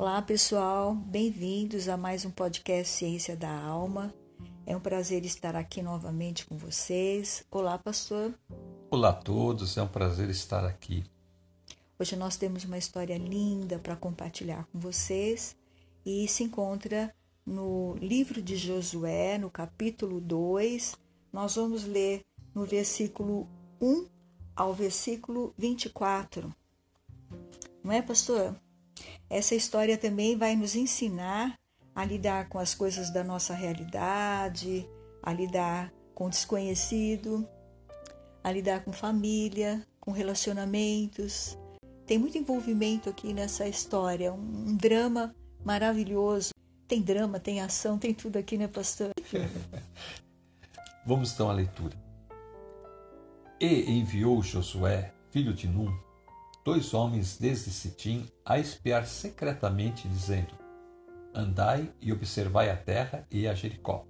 Olá, pessoal, bem-vindos a mais um podcast Ciência da Alma. É um prazer estar aqui novamente com vocês. Olá, pastor. Olá a todos, é um prazer estar aqui. Hoje nós temos uma história linda para compartilhar com vocês e se encontra no livro de Josué, no capítulo 2. Nós vamos ler no versículo 1 ao versículo 24. Não é, pastor? Essa história também vai nos ensinar a lidar com as coisas da nossa realidade, a lidar com o desconhecido, a lidar com família, com relacionamentos. Tem muito envolvimento aqui nessa história, um, drama maravilhoso. Tem drama, tem ação, tem tudo aqui, né, pastor? Vamos então à leitura. E enviou Josué, filho de Num, dois homens desde Sitim a espiar secretamente, dizendo: Andai e observai a terra e a Jericó.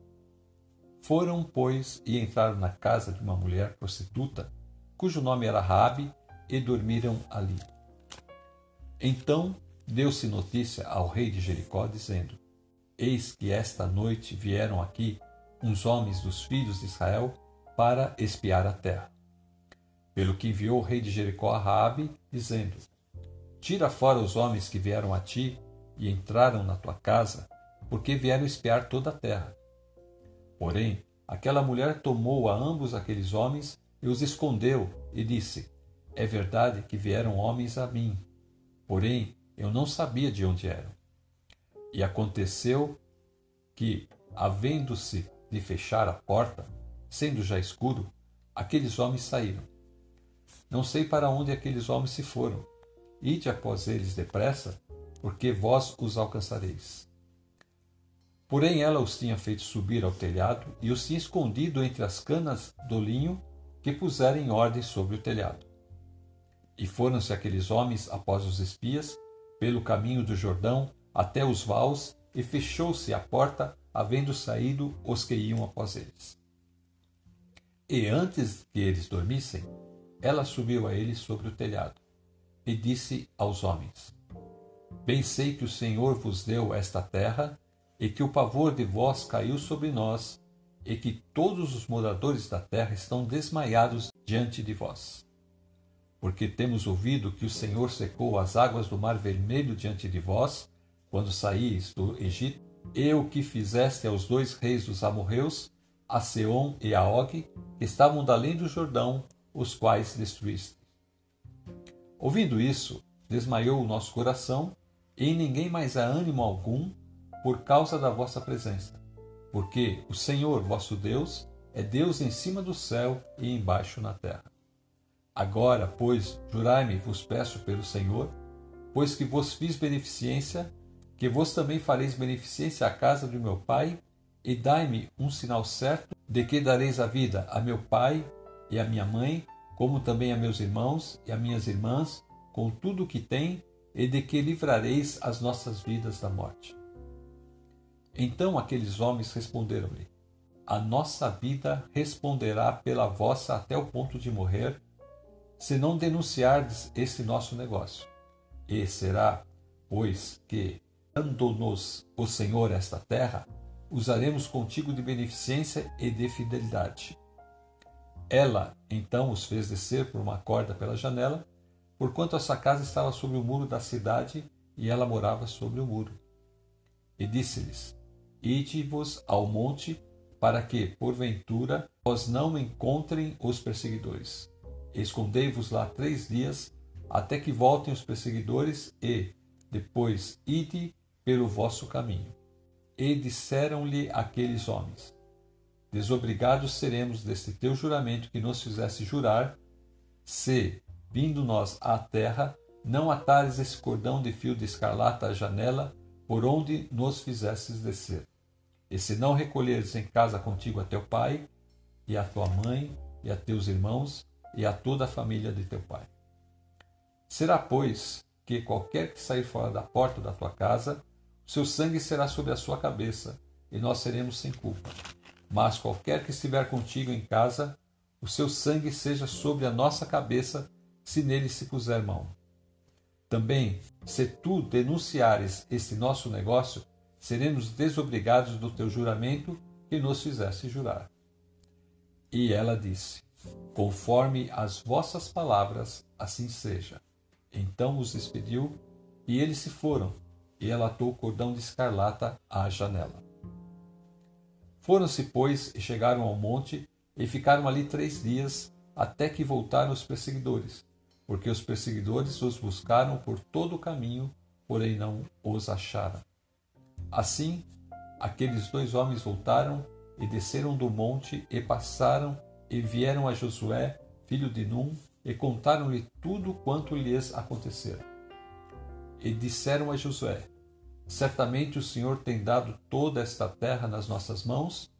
Foram, pois, e entraram na casa de uma mulher prostituta, cujo nome era Rabi, e dormiram ali. Então deu-se notícia ao rei de Jericó, dizendo: Eis que esta noite vieram aqui uns homens dos filhos de Israel para espiar a terra. Pelo que enviou o rei de Jericó a Raabe, dizendo: Tira fora os homens que vieram a ti e entraram na tua casa, porque vieram espiar toda a terra. Porém, aquela mulher tomou a ambos aqueles homens e os escondeu e disse: É verdade que vieram homens a mim, porém eu não sabia de onde eram. E aconteceu que, havendo-se de fechar a porta, sendo já escuro, aqueles homens saíram. Não sei para onde aqueles homens se foram. Ide após eles depressa, porque vós os alcançareis. Porém, ela os tinha feito subir ao telhado e os tinha escondido entre as canas do linho que puseram em ordem sobre o telhado. E foram-se aqueles homens após os espias, pelo caminho do Jordão, até os vaus, e fechou-se a porta, havendo saído os que iam após eles. E antes que eles dormissem, ela subiu a ele sobre o telhado e disse aos homens: Bem sei que o Senhor vos deu esta terra e que o pavor de vós caiu sobre nós e que todos os moradores da terra estão desmaiados diante de vós. Porque temos ouvido que o Senhor secou as águas do Mar Vermelho diante de vós, quando saíes do Egito, e o que fizeste aos dois reis dos amorreus, a Seom e a Og, que estavam da além do Jordão, os quais destruíste. Ouvindo isso, desmaiou o nosso coração, e em ninguém mais há ânimo algum por causa da vossa presença, porque o Senhor vosso Deus é Deus em cima do céu e embaixo na terra. Agora, pois, jurai-me, vos peço pelo Senhor, pois que vos fiz beneficência, que vos também fareis beneficência à casa do meu pai, e dai-me um sinal certo de que dareis a vida a meu pai e a minha mãe, como também a meus irmãos e a minhas irmãs, com tudo o que tem, e de que livrareis as nossas vidas da morte. Então aqueles homens responderam-lhe: A nossa vida responderá pela vossa até o ponto de morrer, se não denunciardes esse nosso negócio. E será, pois, que, dando-nos o Senhor esta terra, usaremos contigo de beneficência e de fidelidade. Ela então os fez descer por uma corda pela janela, porquanto a sua casa estava sobre o muro da cidade e ela morava sobre o muro. E disse-lhes: Ide-vos ao monte, para que, porventura, vós não encontrem os perseguidores. Escondei-vos lá três dias, até que voltem os perseguidores, e, depois, ide pelo vosso caminho. E disseram-lhe aqueles homens: desobrigados seremos deste teu juramento que nos fizesse jurar, se, vindo nós à terra, não atares esse cordão de fio de escarlata à janela por onde nos fizesses descer. E se não recolheres em casa contigo a teu pai, e a tua mãe, e a teus irmãos, e a toda a família de teu pai. Será, pois, que qualquer que sair fora da porta da tua casa, seu sangue será sobre a sua cabeça, e nós seremos sem culpa. Mas qualquer que estiver contigo em casa, o seu sangue seja sobre a nossa cabeça, se nele se puser mão. Também, se tu denunciares este nosso negócio, seremos desobrigados do teu juramento que nos fizeste jurar. E ela disse: Conforme as vossas palavras, assim seja. Então os despediu, e eles se foram, e ela atou o cordão de escarlata à janela. Foram-se, pois, e chegaram ao monte, e ficaram ali três dias, até que voltaram os perseguidores, porque os perseguidores os buscaram por todo o caminho, porém não os acharam. Assim, aqueles dois homens voltaram e desceram do monte e passaram e vieram a Josué, filho de Num, e contaram-lhe tudo quanto lhes acontecera. E disseram a Josué: Certamente o Senhor tem dado toda esta terra nas nossas mãos,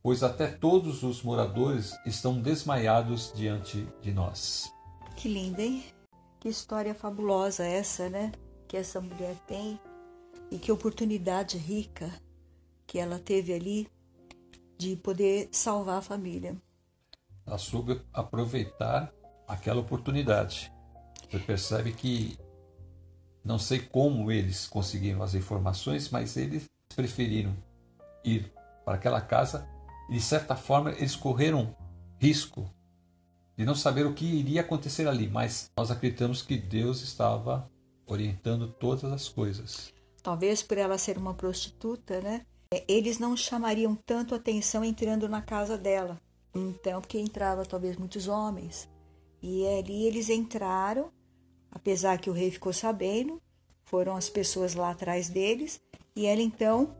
pois até todos os moradores estão desmaiados diante de nós. Que linda, hein? Que história fabulosa essa, né? Que essa mulher tem e que oportunidade rica que ela teve ali de poder salvar a família. Ela soube aproveitar aquela oportunidade. Você percebe que não sei como eles conseguiram as informações, mas eles preferiram ir para aquela casa e, de certa forma, eles correram risco de não saber o que iria acontecer ali, mas nós acreditamos que Deus estava orientando todas as coisas. Talvez por ela ser uma prostituta, né? Eles não chamariam tanto atenção entrando na casa dela. Então, porque entrava talvez muitos homens. E ali eles entraram Apesar que o rei ficou sabendo, foram as pessoas lá atrás deles, e ela então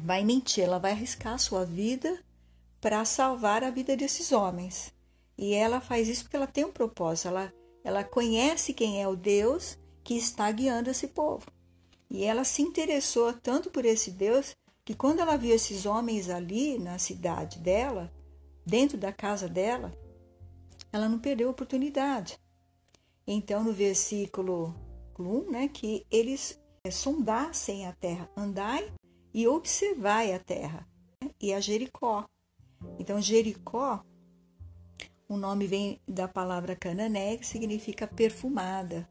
vai mentir, ela vai arriscar a sua vida para salvar a vida desses homens. E ela faz isso porque ela tem um propósito, ela, ela conhece quem é o Deus que está guiando esse povo. E ela se interessou tanto por esse Deus que quando ela viu esses homens ali na cidade dela, dentro da casa dela, ela não perdeu a oportunidade. Então, no versículo 1, né, que eles é, sondassem a terra, andai e observai a terra, né, e a Jericó. Então, Jericó, o nome vem da palavra canané, que significa perfumada,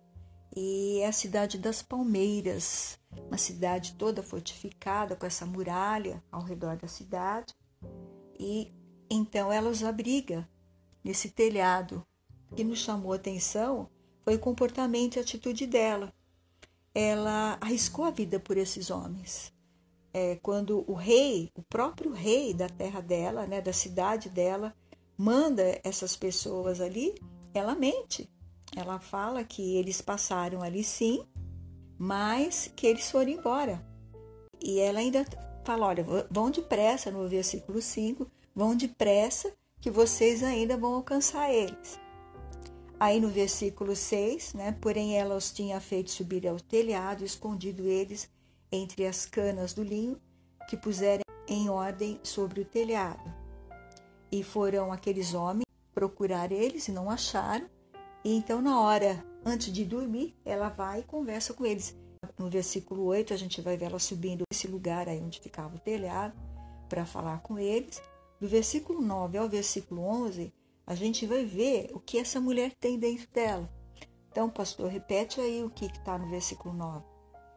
e é a cidade das palmeiras, uma cidade toda fortificada com essa muralha ao redor da cidade. E então ela os abriga nesse telhado. O que nos chamou a atenção foi o comportamento e a atitude dela. Ela arriscou a vida por esses homens. É, quando o rei, o próprio rei da terra dela, né, da cidade dela, manda essas pessoas ali, ela mente. Ela fala que eles passaram ali sim, mas que eles foram embora. E ela ainda fala: olha, vão depressa, no versículo 5, vão depressa, que vocês ainda vão alcançar eles. Aí no versículo 6, né? Porém ela os tinha feito subir ao telhado, escondido eles entre as canas do linho que puseram em ordem sobre o telhado. E foram aqueles homens procurar eles e não acharam. E então, na hora antes de dormir, ela vai e conversa com eles. No versículo 8, a gente vai ver ela subindo esse lugar aí onde ficava o telhado para falar com eles. Do versículo 9 ao versículo 11, a gente vai ver o que essa mulher tem dentro dela. Então, pastor, repete aí o que está no versículo 9.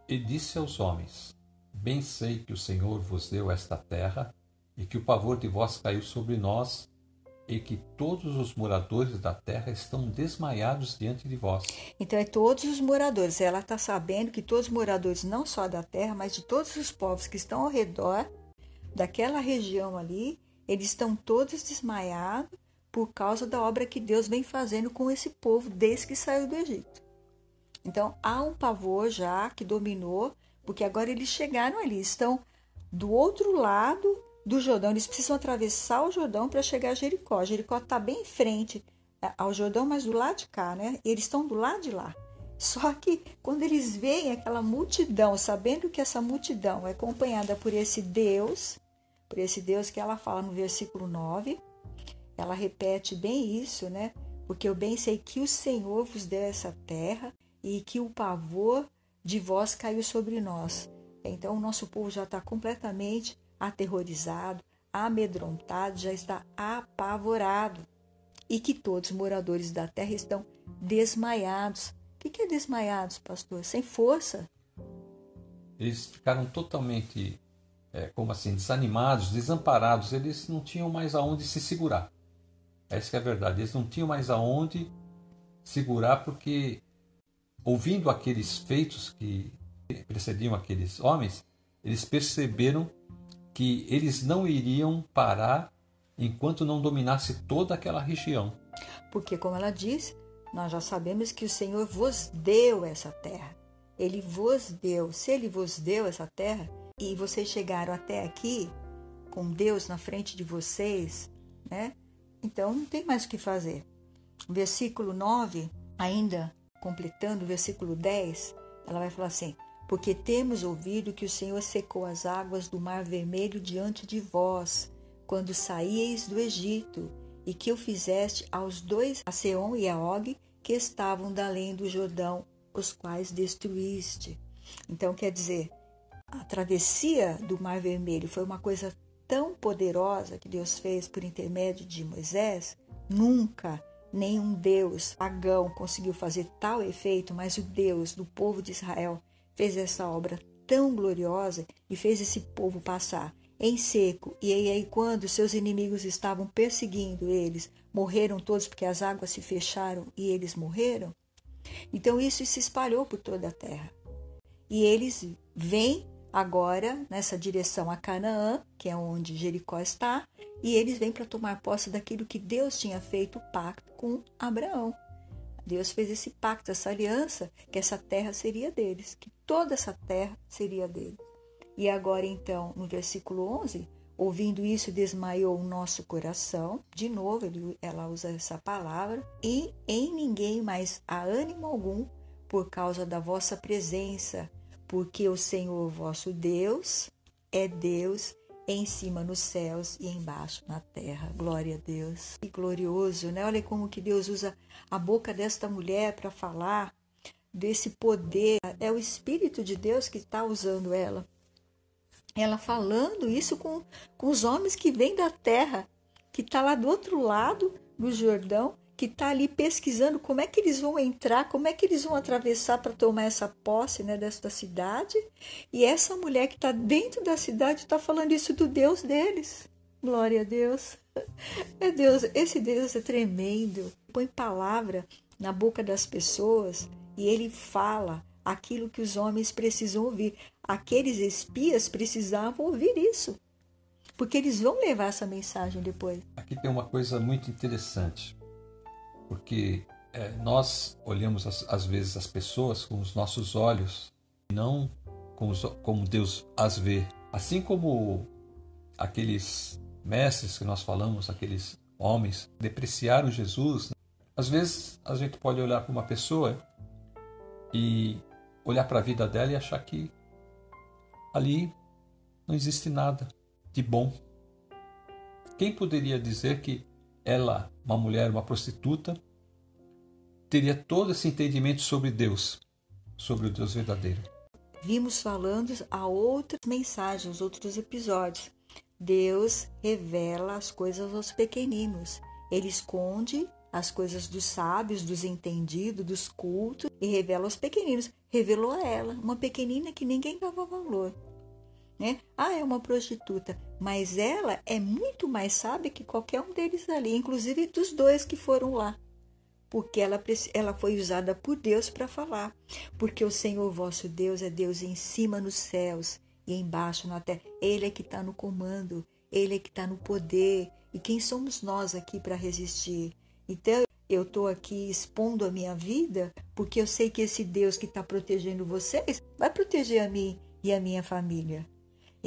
E disse aos homens: Bem sei que o Senhor vos deu esta terra, e que o pavor de vós caiu sobre nós, e que todos os moradores da terra estão desmaiados diante de vós. Então, é todos os moradores. Ela está sabendo que todos os moradores, não só da terra, mas de todos os povos que estão ao redor daquela região ali, eles estão todos desmaiados por causa da obra que Deus vem fazendo com esse povo desde que saiu do Egito. Então há um pavor já que dominou, porque agora eles chegaram ali, estão do outro lado do Jordão, eles precisam atravessar o Jordão para chegar a Jericó. Jericó está bem em frente é, ao Jordão, mas do lado de cá, né? Eles estão do lado de lá. Só que quando eles veem aquela multidão, sabendo que essa multidão é acompanhada por esse Deus, por esse Deus que ela fala no versículo 9, ela repete bem isso, né? Porque eu bem sei que o Senhor vos deu essa terra e que o pavor de vós caiu sobre nós. Então, o nosso povo já está completamente aterrorizado, amedrontado, já está apavorado. E que todos os moradores da terra estão desmaiados. O que é desmaiados, pastor? Sem força? Eles ficaram totalmente, é, como assim, desanimados, desamparados. Eles não tinham mais aonde se segurar. Essa é a verdade. Eles não tinham mais aonde segurar porque, ouvindo aqueles feitos que precediam aqueles homens, eles perceberam que eles não iriam parar enquanto não dominasse toda aquela região. Porque, como ela disse, nós já sabemos que o Senhor vos deu essa terra. Ele vos deu. Se ele vos deu essa terra e vocês chegaram até aqui com Deus na frente de vocês, né? Então não tem mais o que fazer. Versículo 9, ainda completando o versículo 10, ela vai falar assim: Porque temos ouvido que o Senhor secou as águas do Mar Vermelho diante de vós, quando saíeis do Egito, e que o fizeste aos dois, a Seom e a Og, que estavam da além do Jordão, os quais destruíste. Então, quer dizer, a travessia do Mar Vermelho foi uma coisa tão poderosa que Deus fez por intermédio de Moisés, nunca nenhum Deus pagão conseguiu fazer tal efeito, mas o Deus do povo de Israel fez essa obra tão gloriosa e fez esse povo passar em seco. E aí, quando seus inimigos estavam perseguindo eles, morreram todos porque as águas se fecharam e eles morreram. Então, isso se espalhou por toda a terra. E eles vêm agora nessa direção a Canaã, que é onde Jericó está, e eles vêm para tomar posse daquilo que Deus tinha feito o pacto com Abraão. Deus fez esse pacto, essa aliança, que essa terra seria deles, que toda essa terra seria deles. E agora, então, no versículo 11, ouvindo isso, desmaiou o nosso coração. De novo, ele, ela usa essa palavra. E em ninguém mais há ânimo algum por causa da vossa presença, porque o Senhor vosso Deus é Deus em cima nos céus e embaixo na terra. Glória a Deus. Que glorioso, né? Olha como que Deus usa a boca desta mulher para falar desse poder. É o Espírito de Deus que está usando ela ela falando isso com, com os homens que vêm da terra, que está lá do outro lado do Jordão, que está ali pesquisando como é que eles vão entrar, como é que eles vão atravessar para tomar essa posse né, desta cidade. E essa mulher que está dentro da cidade está falando isso do Deus deles. Glória a Deus. É Deus, esse Deus é tremendo. Põe palavra na boca das pessoas e ele fala aquilo que os homens precisam ouvir. Aqueles espias precisavam ouvir isso, porque eles vão levar essa mensagem depois. Aqui tem uma coisa muito interessante, porque é, nós olhamos às vezes as pessoas com os nossos olhos, não como, como Deus as vê. Assim como aqueles mestres que nós falamos, aqueles homens, depreciaram Jesus, às vezes a gente pode olhar para uma pessoa e olhar para a vida dela e achar que ali não existe nada de bom. Quem poderia dizer que ela, uma mulher, uma prostituta, teria todo esse entendimento sobre Deus, sobre o Deus verdadeiro? Vimos falando a outras mensagens, outros episódios. Deus revela as coisas aos pequeninos. Ele esconde as coisas dos sábios, dos entendidos, dos cultos e revela aos pequeninos. Revelou a ela, uma pequenina que ninguém dava valor. Né? Ah, é uma prostituta, mas ela é muito mais sábia que qualquer um deles ali, inclusive dos dois que foram lá, porque ela, ela foi usada por Deus para falar. Porque o Senhor vosso Deus é Deus em cima nos céus e embaixo na terra. Ele é que está no comando, ele é que está no poder. E quem somos nós aqui para resistir? Então, eu estou aqui expondo a minha vida porque eu sei que esse Deus que está protegendo vocês vai proteger a mim e a minha família.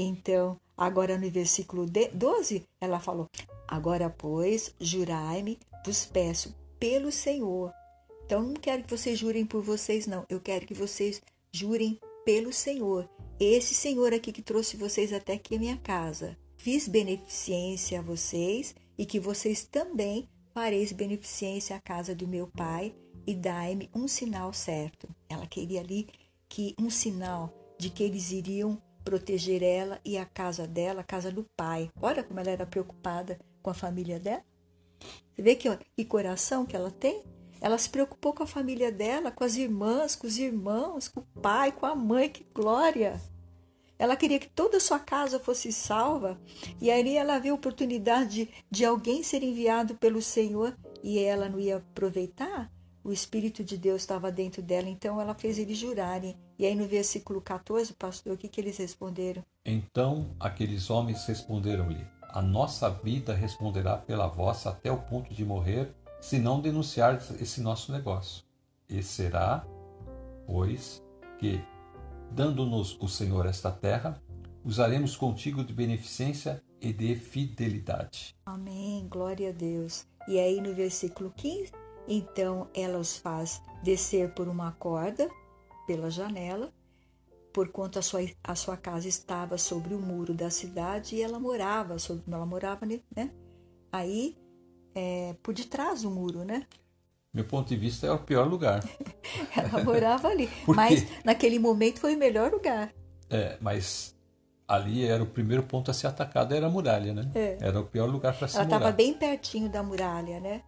Então, agora no versículo 12, ela falou: Agora, pois, jurai-me, vos peço, pelo Senhor. Então, não quero que vocês jurem por vocês, não. Eu quero que vocês jurem pelo Senhor. Esse Senhor aqui que trouxe vocês até aqui a minha casa. Fiz beneficência a vocês e que vocês também fareis beneficência à casa do meu pai e dai-me um sinal certo. Ela queria ali que um sinal de que eles iriam proteger ela e a casa dela, a casa do pai. Olha como ela era preocupada com a família dela. Você vê que, que coração que ela tem? Ela se preocupou com a família dela, com as irmãs, com os irmãos, com o pai, com a mãe. Que glória! Ela queria que toda a sua casa fosse salva. E aí ela viu a oportunidade de, de alguém ser enviado pelo Senhor e ela não ia aproveitar. O Espírito de Deus estava dentro dela, então ela fez eles jurarem. E aí no versículo 14, pastor, o que, que eles responderam? Então aqueles homens responderam-lhe: A nossa vida responderá pela vossa até o ponto de morrer, se não denunciardes esse nosso negócio. E será, pois, que Dando-nos o Senhor esta terra, usaremos contigo de beneficência e de fidelidade. Amém, glória a Deus. E aí no versículo 15, então ela os faz descer por uma corda pela janela, porquanto a sua, a sua casa estava sobre o muro da cidade e ela morava, sobre, ela morava né? aí é, por detrás do muro, né? meu ponto de vista, é o pior lugar. Ela morava ali. mas naquele momento foi o melhor lugar. É, mas ali era o primeiro ponto a ser atacado, era a muralha, né? É. Era o pior lugar para se ela estava bem pertinho da muralha, né?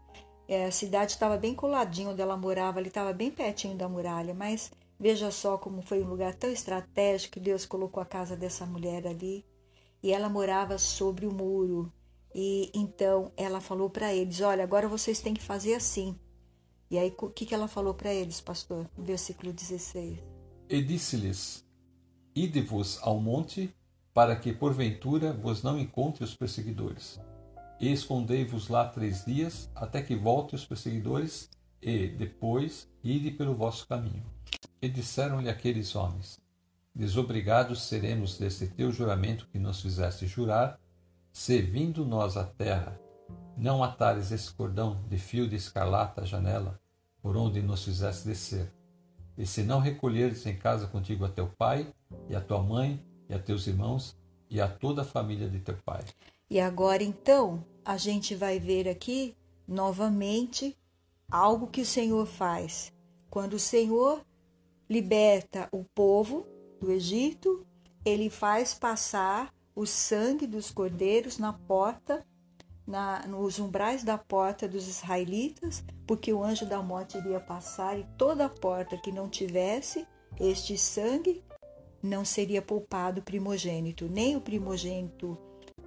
É, a cidade estava bem coladinho onde ela morava, ali estava bem pertinho da muralha, mas veja só como foi um lugar tão estratégico que Deus colocou a casa dessa mulher ali. E ela morava sobre o muro. E então ela falou para eles: Olha, agora vocês têm que fazer assim. E aí, o que, que ela falou para eles, pastor? Versículo 16. E disse-lhes: Ide-vos ao monte, para que porventura vos não encontre os perseguidores. E escondei-vos lá três dias, até que voltem os perseguidores, e, depois, ide pelo vosso caminho. E disseram-lhe aqueles homens: Desobrigados seremos deste teu juramento que nos fizeste jurar, se vindo nós à terra, não atares esse cordão de fio de escarlata à janela, por onde nos fizeste descer. E se não recolheres em casa contigo a teu pai, e a tua mãe, e a teus irmãos, e a toda a família de teu pai. E agora então, a gente vai ver aqui novamente algo que o Senhor faz. Quando o Senhor liberta o povo do Egito, ele faz passar o sangue dos cordeiros na porta na, nos umbrais da porta dos israelitas, porque o anjo da morte iria passar e toda porta que não tivesse este sangue não seria poupado o primogênito, nem o primogênito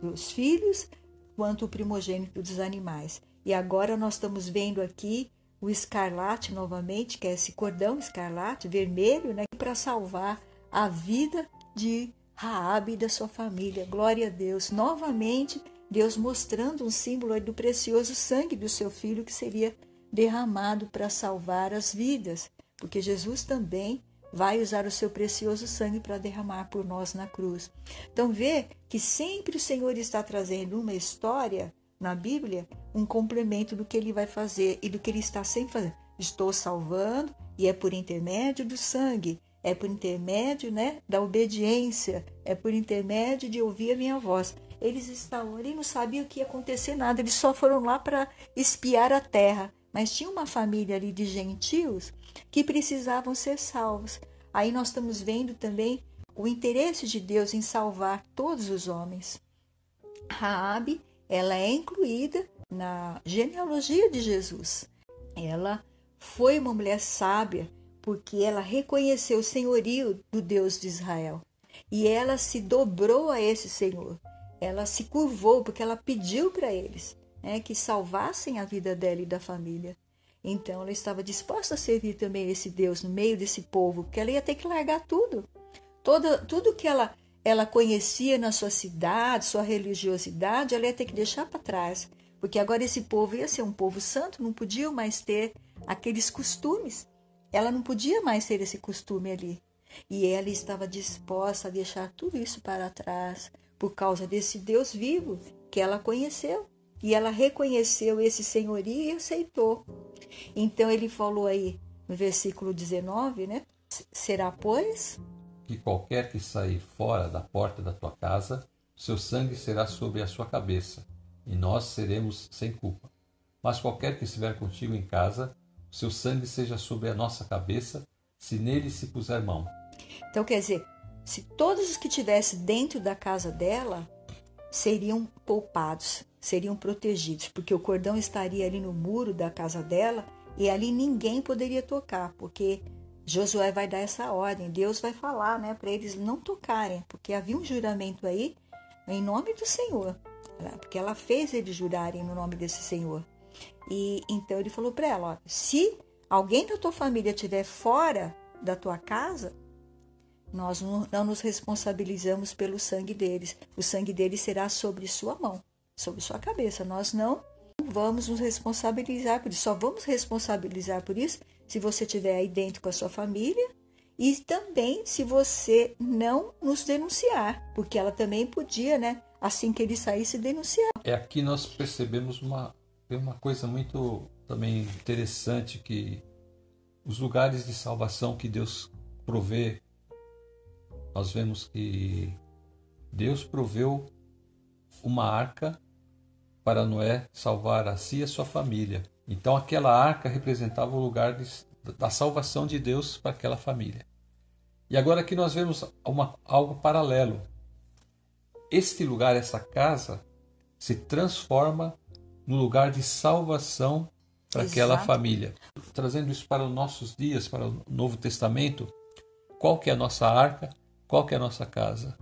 dos filhos, quanto o primogênito dos animais. E agora nós estamos vendo aqui o escarlate novamente, que é esse cordão escarlate vermelho, né, para salvar a vida de Raabe e da sua família. Glória a Deus. Novamente Deus mostrando um símbolo do precioso sangue do seu filho que seria derramado para salvar as vidas, porque Jesus também vai usar o seu precioso sangue para derramar por nós na cruz. Então vê que sempre o Senhor está trazendo uma história na Bíblia, um complemento do que ele vai fazer e do que ele está sempre fazendo. Estou salvando e é por intermédio do sangue, é por intermédio, né, da obediência, é por intermédio de ouvir a minha voz. Eles estavam ali, não sabiam que ia acontecer nada, eles só foram lá para espiar a terra. Mas tinha uma família ali de gentios que precisavam ser salvos. Aí nós estamos vendo também o interesse de Deus em salvar todos os homens. Raabe, ela é incluída na genealogia de Jesus. Ela foi uma mulher sábia porque ela reconheceu o senhorio do Deus de Israel e ela se dobrou a esse Senhor ela se curvou porque ela pediu para eles né, que salvassem a vida dela e da família. Então ela estava disposta a servir também esse Deus no meio desse povo, porque ela ia ter que largar tudo. Toda, tudo que ela, ela conhecia na sua cidade, sua religiosidade, ela ia ter que deixar para trás. Porque agora esse povo ia ser um povo santo, não podia mais ter aqueles costumes. Ela não podia mais ter esse costume ali. E ela estava disposta a deixar tudo isso para trás, por causa desse Deus vivo que ela conheceu. E ela reconheceu esse senhorio e aceitou. Então ele falou aí no versículo 19, né? Será, pois, que qualquer que sair fora da porta da tua casa, seu sangue será sobre a sua cabeça, e nós seremos sem culpa. Mas qualquer que estiver contigo em casa, seu sangue seja sobre a nossa cabeça, se nele se puser mão. Então, quer dizer, se todos os que estivessem dentro da casa dela seriam poupados, seriam protegidos, porque o cordão estaria ali no muro da casa dela E ali ninguém poderia tocar, porque Josué vai dar essa ordem, Deus vai falar, né, para eles não tocarem, porque havia um juramento aí em nome do Senhor, né, porque ela fez eles jurarem no nome desse Senhor. E então ele falou para ela, ó, se alguém da tua família estiver fora da tua casa, nós não, nos responsabilizamos pelo sangue deles. O sangue deles será sobre sua mão, sobre sua cabeça. Nós não vamos nos responsabilizar por isso. Só vamos responsabilizar por isso se você estiver aí dentro com a sua família e também se você não nos denunciar, porque ela também podia, né, assim que ele saísse, denunciar. É aqui nós percebemos uma, uma coisa muito também interessante que os lugares de salvação que Deus provê nós vemos que Deus proveu uma arca para Noé salvar a si e a sua família. Então aquela arca representava o lugar de, da salvação de Deus para aquela família. E agora aqui nós vemos uma, algo paralelo. Este lugar, essa casa, se transforma no lugar de salvação para Exato. aquela família. Trazendo isso para os nossos dias, para o Novo Testamento, qual que é a nossa arca? Qual que é a nossa casa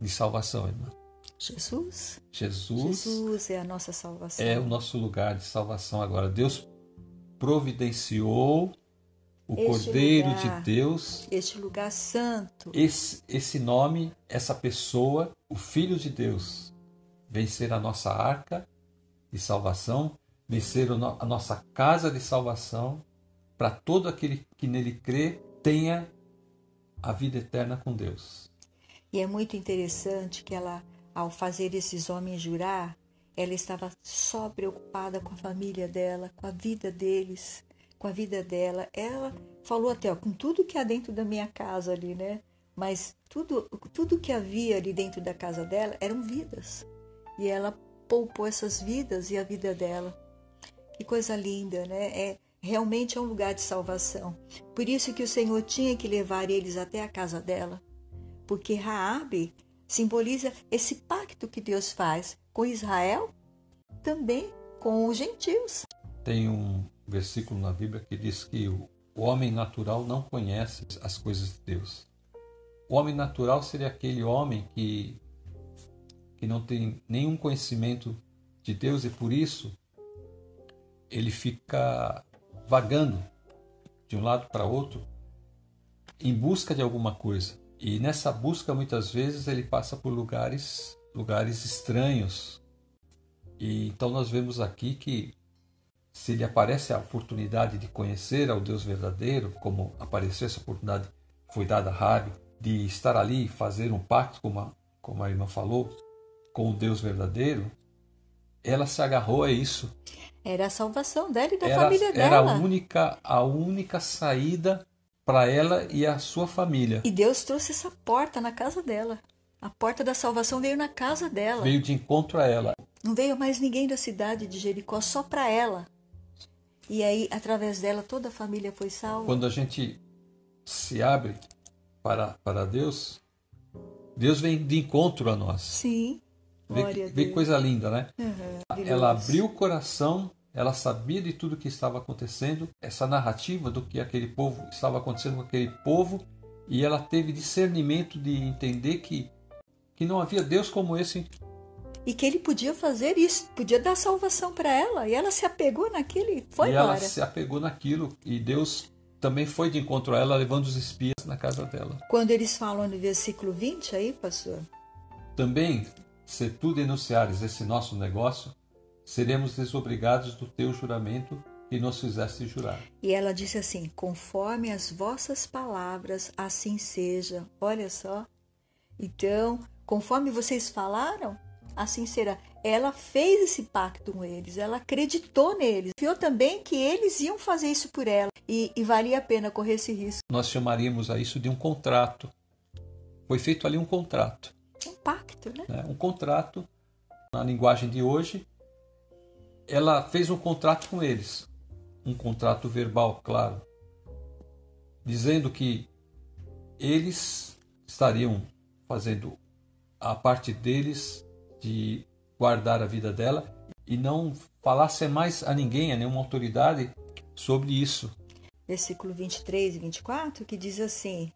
de salvação, irmã? Jesus. Jesus. Jesus é a nossa salvação. É o nosso lugar de salvação agora. Deus providenciou o este Cordeiro lugar, de Deus. Este lugar santo. Esse, esse nome, essa pessoa, o Filho de Deus, vencer a nossa arca de salvação, vencer a nossa casa de salvação, para todo aquele que nele crê tenha a vida eterna com Deus. E é muito interessante que ela, ao fazer esses homens jurar, ela estava só preocupada com a família dela, com a vida deles, com a vida dela. Ela falou até, ó, com tudo que há dentro da minha casa ali, né? Mas tudo, tudo que havia ali dentro da casa dela eram vidas. E ela poupou essas vidas e a vida dela. Que coisa linda, né? É, realmente é um lugar de salvação. Por isso que o Senhor tinha que levar eles até a casa dela, porque Raabe simboliza esse pacto que Deus faz com Israel, também com os gentios. Tem um versículo na Bíblia que diz que o homem natural não conhece as coisas de Deus. O homem natural seria aquele homem que que não tem nenhum conhecimento de Deus e por isso ele fica vagando de um lado para outro em busca de alguma coisa. E nessa busca muitas vezes ele passa por lugares lugares estranhos. E então nós vemos aqui que se lhe aparece a oportunidade de conhecer ao Deus verdadeiro, como apareceu essa oportunidade foi dada a Rabi, de estar ali e fazer um pacto, como a, como a irmã falou, com o Deus verdadeiro, ela se agarrou a isso. Era a salvação dela e da era, família dela. Era a única, a única saída para ela e a sua família. E Deus trouxe essa porta na casa dela. A porta da salvação veio na casa dela. Veio de encontro a ela. Não veio mais ninguém da cidade de Jericó, só para ela. E aí, através dela, toda a família foi salva. Quando a gente se abre para, para Deus, Deus vem de encontro a nós. Sim. Vê, vê coisa linda, né? Uhum, ela abriu o coração, ela sabia de tudo que estava acontecendo, essa narrativa do que aquele povo estava acontecendo com aquele povo, e ela teve discernimento de entender que, que não havia Deus como esse. E que ele podia fazer isso, podia dar salvação para ela, e ela se apegou naquilo e foi e embora. ela se apegou naquilo, e Deus também foi de encontro a ela, levando os espias na casa dela. Quando eles falam no versículo 20 aí, pastor? Também se tu denunciares esse nosso negócio, seremos desobrigados do teu juramento que nos fizeste jurar. E ela disse assim: conforme as vossas palavras, assim seja. Olha só. Então, conforme vocês falaram, assim será. Ela fez esse pacto com eles, ela acreditou neles, viu também que eles iam fazer isso por ela e, e valia a pena correr esse risco. Nós chamaríamos a isso de um contrato. Foi feito ali um contrato. Um pacto, né? né? Um contrato, na linguagem de hoje, ela fez um contrato com eles. Um contrato verbal, claro. Dizendo que eles estariam fazendo a parte deles de guardar a vida dela e não falasse mais a ninguém, a nenhuma autoridade, sobre isso. Versículo 23 e 24, que diz assim: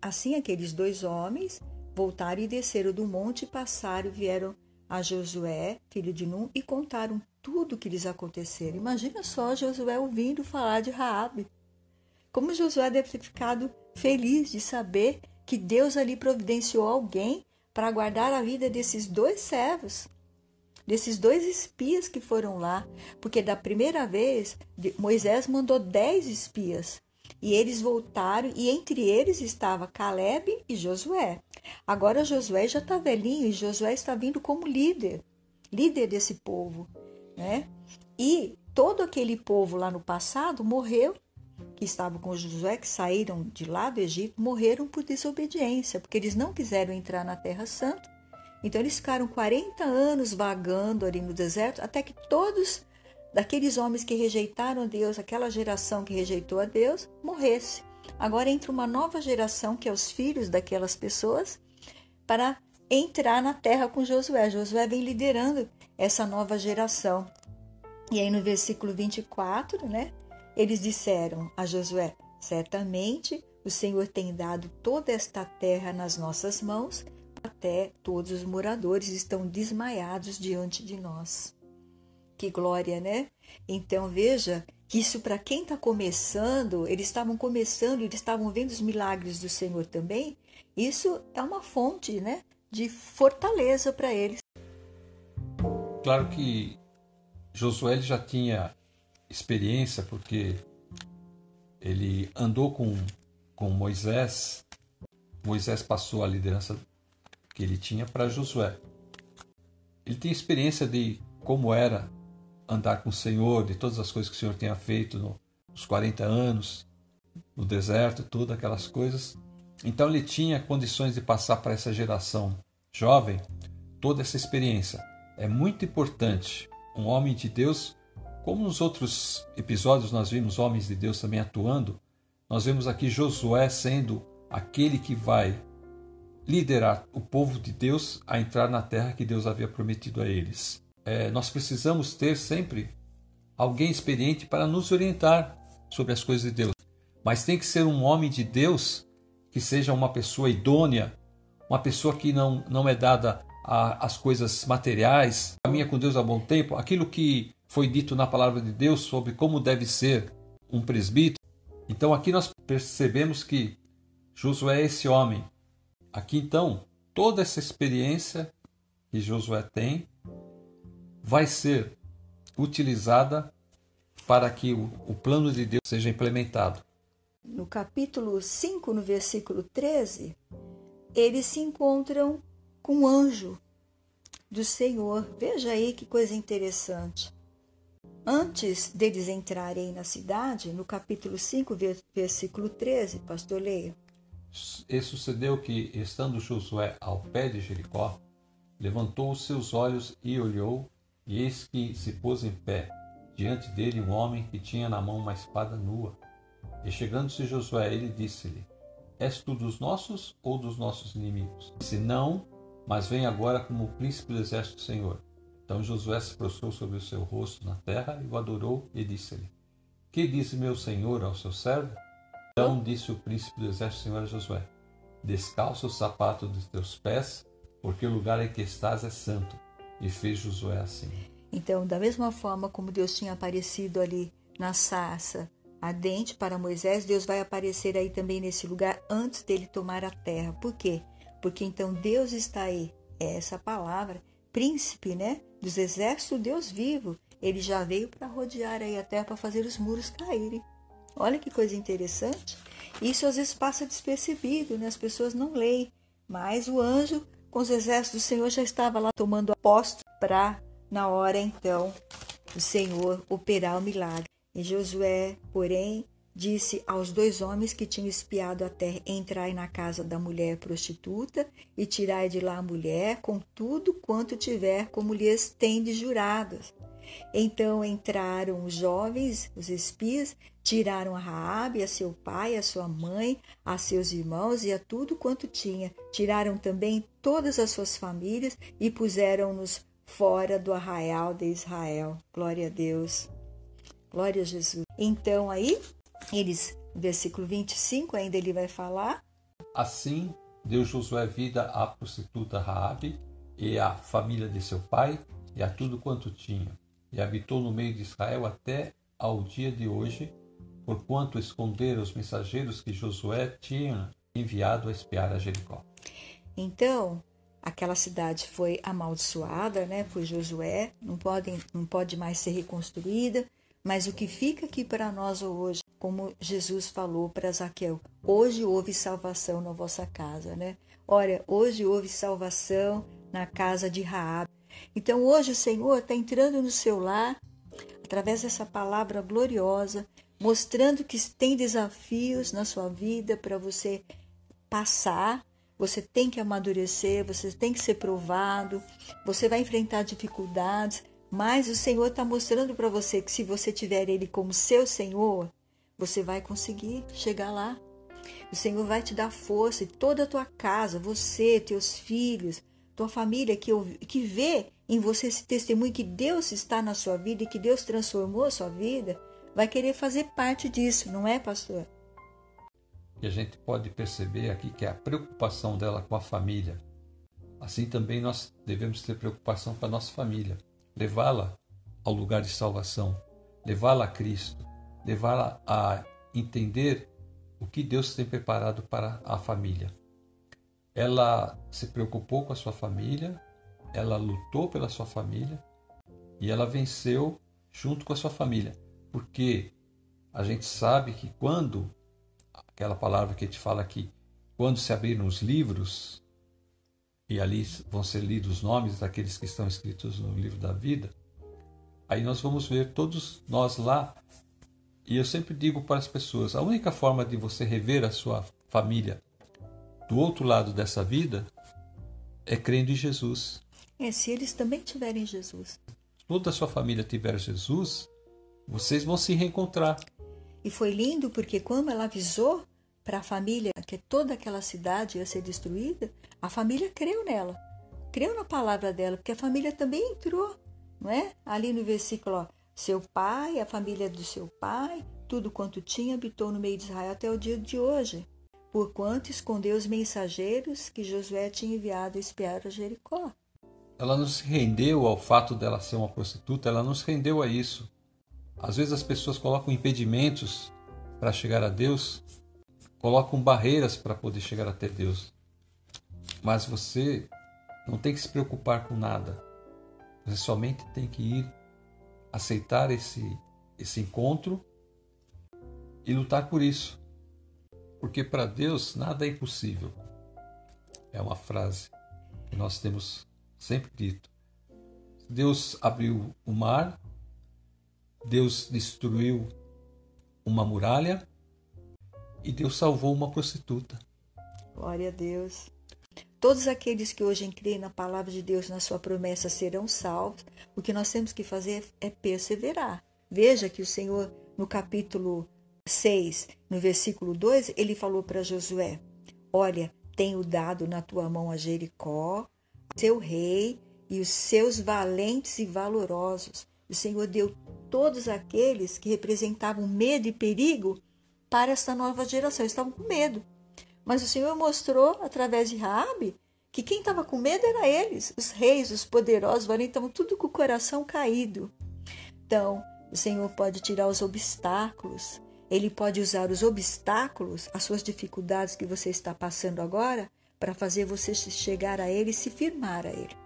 Assim aqueles dois homens voltaram e desceram do monte, passaram e vieram a Josué, filho de Num, e contaram tudo que lhes acontecera. Imagina só Josué ouvindo falar de Raabe. Como Josué deve ter ficado feliz de saber que Deus ali providenciou alguém para guardar a vida desses dois servos, desses dois espias que foram lá, porque da primeira vez Moisés mandou dez espias e eles voltaram e entre eles estava Caleb e Josué. Agora Josué já está velhinho e Josué está vindo como líder, líder desse povo, né? E todo aquele povo lá no passado morreu, que estava com Josué, que saíram de lá do Egito, morreram por desobediência, porque eles não quiseram entrar na Terra Santa. Então eles ficaram 40 anos vagando ali no deserto, até que todos daqueles homens que rejeitaram a Deus, aquela geração que rejeitou a Deus, morresse. Agora entra uma nova geração, que é os filhos daquelas pessoas, para entrar na terra com Josué. Josué vem liderando essa nova geração. E aí no versículo 24, né, eles disseram a Josué: Certamente o Senhor tem dado toda esta terra nas nossas mãos, até todos os moradores estão desmaiados diante de nós. Que glória, né? Então veja que isso para quem está começando, eles estavam começando, eles estavam vendo os milagres do Senhor também. Isso é uma fonte, né, de fortaleza para eles. Claro que Josué já tinha experiência porque ele andou com, com Moisés. Moisés passou a liderança que ele tinha para Josué. Ele tem experiência de como era andar com o Senhor, de todas as coisas que o Senhor tenha feito nos 40 anos, no deserto, todas aquelas coisas. Então ele tinha condições de passar para essa geração jovem toda essa experiência. É muito importante um homem de Deus, como nos outros episódios nós vimos homens de Deus também atuando, nós vemos aqui Josué sendo aquele que vai liderar o povo de Deus a entrar na terra que Deus havia prometido a eles é, nós precisamos ter sempre alguém experiente para nos orientar sobre as coisas de Deus. Mas tem que ser um homem de Deus que seja uma pessoa idônea, uma pessoa que não, não é dada às coisas materiais, caminha com Deus há bom tempo, aquilo que foi dito na palavra de Deus sobre como deve ser um presbítero. Então aqui nós percebemos que Josué é esse homem. Aqui então, toda essa experiência que Josué tem vai ser utilizada para que o, o plano de Deus seja implementado. No capítulo 5, no versículo 13, eles se encontram com um anjo do Senhor. Veja aí que coisa interessante. Antes deles entrarem na cidade, no capítulo 5, versículo 13, pastor Leia. E sucedeu que, estando Josué ao pé de Jericó, levantou os seus olhos e olhou, e eis que se pôs em pé diante dele um homem que tinha na mão uma espada nua. E chegando-se Josué, ele disse-lhe: És tu dos nossos ou dos nossos inimigos? Se não, mas vem agora como príncipe do exército do Senhor. Então Josué se prostrou sobre o seu rosto na terra e o adorou e disse-lhe: Que diz meu senhor ao seu servo? Então disse o príncipe do exército do Senhor a Josué: Descalça o sapato dos teus pés, porque o lugar em que estás é santo. E fez Josué assim. Então, da mesma forma como Deus tinha aparecido ali na sarça ardente para Moisés, Deus vai aparecer aí também nesse lugar antes dele tomar a terra. Por quê? Porque então Deus está aí. É essa palavra, príncipe, né? Dos exércitos, Deus vivo. Ele já veio para rodear aí a terra para fazer os muros caírem. Olha que coisa interessante. Isso às vezes passa despercebido, né? As pessoas não leem. Mas o anjo com os exércitos do Senhor já estava lá tomando aposto para, na hora então, o Senhor operar o milagre. E Josué, porém, disse aos dois homens que tinham espiado a terra: Entrai na casa da mulher prostituta e tirai de lá a mulher com tudo quanto tiver, como lhes tendes juradas. Então entraram os jovens, os espias, tiraram a Raabe, a seu pai, a sua mãe, a seus irmãos e a tudo quanto tinha. Tiraram também todas as suas famílias e puseram-nos fora do arraial de Israel. Glória a Deus. Glória a Jesus. Então aí, eles, versículo 25, ainda ele vai falar. Assim deu Josué vida à prostituta Raabe e à família de seu pai e a tudo quanto tinha, e habitou no meio de Israel até ao dia de hoje, porquanto esconderam os mensageiros que Josué tinha enviado a espiar a Jericó. Então, aquela cidade foi amaldiçoada, né, por Josué, não pode, não pode mais ser reconstruída, mas o que fica aqui para nós hoje, como Jesus falou para Zaqueu, hoje houve salvação na vossa casa, né? Olha, hoje houve salvação na casa de Raab. Então hoje o Senhor está entrando no seu lar através dessa palavra gloriosa, mostrando que tem desafios na sua vida para você passar. Você tem que amadurecer, você tem que ser provado, você vai enfrentar dificuldades, mas o Senhor está mostrando para você que se você tiver Ele como seu Senhor, você vai conseguir chegar lá. O Senhor vai te dar força e toda a tua casa, você, teus filhos, tua família que, que vê em você esse testemunho que Deus está na sua vida e que Deus transformou a sua vida, vai querer fazer parte disso, não é, pastor? E a gente pode perceber aqui que é a preocupação dela com a família. Assim também nós devemos ter preocupação com a nossa família, levá-la ao lugar de salvação, levá-la a Cristo, levá-la a entender o que Deus tem preparado para a família. Ela se preocupou com a sua família, ela lutou pela sua família e ela venceu junto com a sua família. Porque a gente sabe que quando, aquela palavra que a gente fala aqui, quando se abriram os livros, e ali vão ser lidos os nomes daqueles que estão escritos no livro da vida, aí nós vamos ver todos nós lá. E eu sempre digo para as pessoas: a única forma de você rever a sua família do outro lado dessa vida é crendo em Jesus. É, se eles também tiverem Jesus. Toda a sua família tiver Jesus, vocês vão se reencontrar. E foi lindo porque quando ela avisou para a família que toda aquela cidade ia ser destruída, a família creu nela. Creu na palavra dela, porque a família também entrou, não é? Ali no versículo, ó, seu pai, a família do seu pai, tudo quanto tinha habitou no meio de Israel até o dia de hoje, porquanto escondeu os mensageiros que Josué tinha enviado a espiar a Jericó. Ela não se rendeu ao fato dela ser uma prostituta, ela não se rendeu a isso. Às vezes as pessoas colocam impedimentos para chegar a Deus, colocam barreiras para poder chegar até Deus. Mas você não tem que se preocupar com nada. Você somente tem que ir aceitar esse esse encontro e lutar por isso. Porque para Deus nada é impossível. É uma frase que nós temos sempre dito. Deus abriu o mar, Deus destruiu uma muralha e Deus salvou uma prostituta. Glória a Deus. Todos aqueles que hoje creem na palavra de Deus, na sua promessa, serão salvos. O que nós temos que fazer é perseverar. Veja que o Senhor, no capítulo 6, no versículo 2, ele falou para Josué: Olha, tenho dado na tua mão a Jericó, seu rei e os seus valentes e valorosos. O Senhor deu todos aqueles que representavam medo e perigo para esta nova geração. Estavam com medo. Mas o Senhor mostrou através de Raabe que quem estava com medo era eles, os reis, os poderosos, valentes, estavam tudo com o coração caído. Então, o Senhor pode tirar os obstáculos, ele pode usar os obstáculos, as suas dificuldades que você está passando agora, para fazer você chegar a Ele e se firmar a Ele.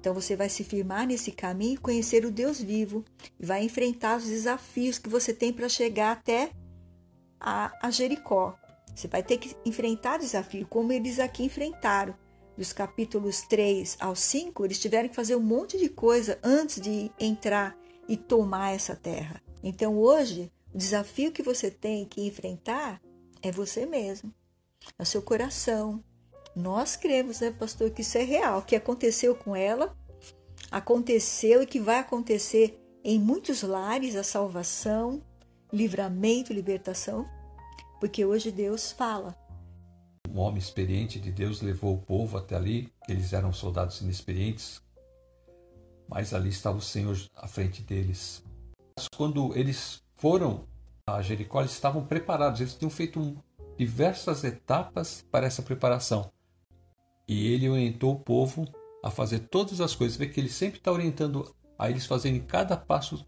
Então você vai se firmar nesse caminho conhecer o Deus vivo e vai enfrentar os desafios que você tem para chegar até a, a, Jericó. Você vai ter que enfrentar desafios como eles aqui enfrentaram. Dos capítulos 3 ao 5, eles tiveram que fazer um monte de coisa antes de entrar e tomar essa terra. Então hoje, o desafio que você tem que enfrentar é você mesmo, é o seu coração, nós cremos, né, pastor, que isso é real, que aconteceu com ela, aconteceu e que vai acontecer em muitos lares a salvação, livramento, libertação, porque hoje Deus fala. Um homem experiente de Deus levou o povo até ali, eles eram soldados inexperientes, mas ali estava o Senhor à frente deles. Quando eles foram a Jericó eles estavam preparados, eles tinham feito diversas etapas para essa preparação. E ele orientou o povo a fazer todas as coisas. Vê que ele sempre está orientando a eles fazerem cada passo.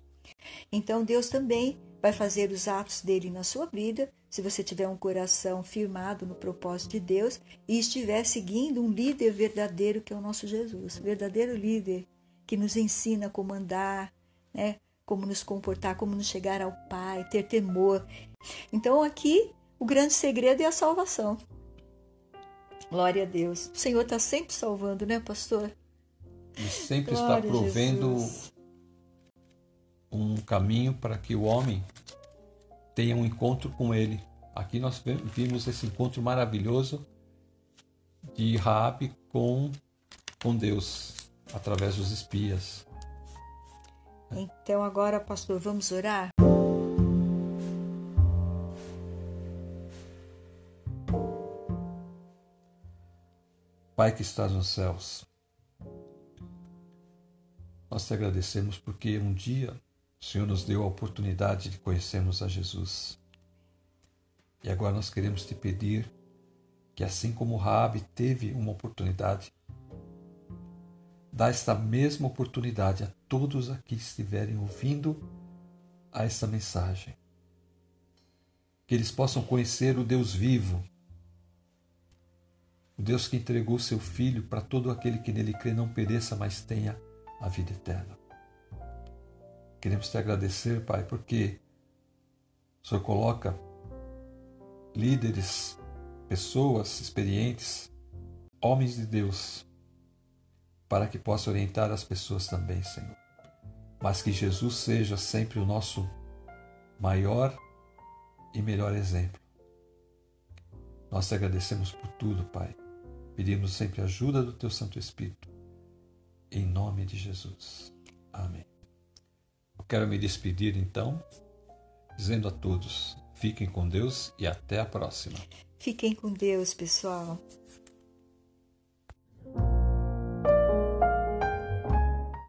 Então Deus também vai fazer os atos dele na sua vida, se você tiver um coração firmado no propósito de Deus e estiver seguindo um líder verdadeiro que é o nosso Jesus, verdadeiro líder que nos ensina a comandar, né? Como nos comportar, como nos chegar ao Pai, ter temor. Então aqui o grande segredo é a salvação. Glória a Deus. O Senhor está sempre salvando, né, pastor? E sempre Glória está provendo um caminho para que o homem tenha um encontro com ele. Aqui nós vimos esse encontro maravilhoso de Raabe com com Deus através dos espias. Então agora, pastor, vamos orar? Pai que estás nos céus, nós te agradecemos porque um dia o Senhor nos deu a oportunidade de conhecermos a Jesus. E agora nós queremos te pedir que, assim como Raabe teve uma oportunidade, dá esta mesma oportunidade a todos aqui que estiverem ouvindo a essa mensagem. Que eles possam conhecer o Deus vivo, o Deus que entregou seu Filho para todo aquele que nele crê não pereça, mas tenha a vida eterna. Queremos te agradecer, Pai, porque o Senhor coloca líderes, pessoas experientes, homens de Deus, para que possa orientar as pessoas também, Senhor. Mas que Jesus seja sempre o nosso maior e melhor exemplo. Nós te agradecemos por tudo, Pai. Pedimos sempre a ajuda do Teu Santo Espírito. Em nome de Jesus. Amém. Quero me despedir então, dizendo a todos: fiquem com Deus e até a próxima. Fiquem com Deus, pessoal.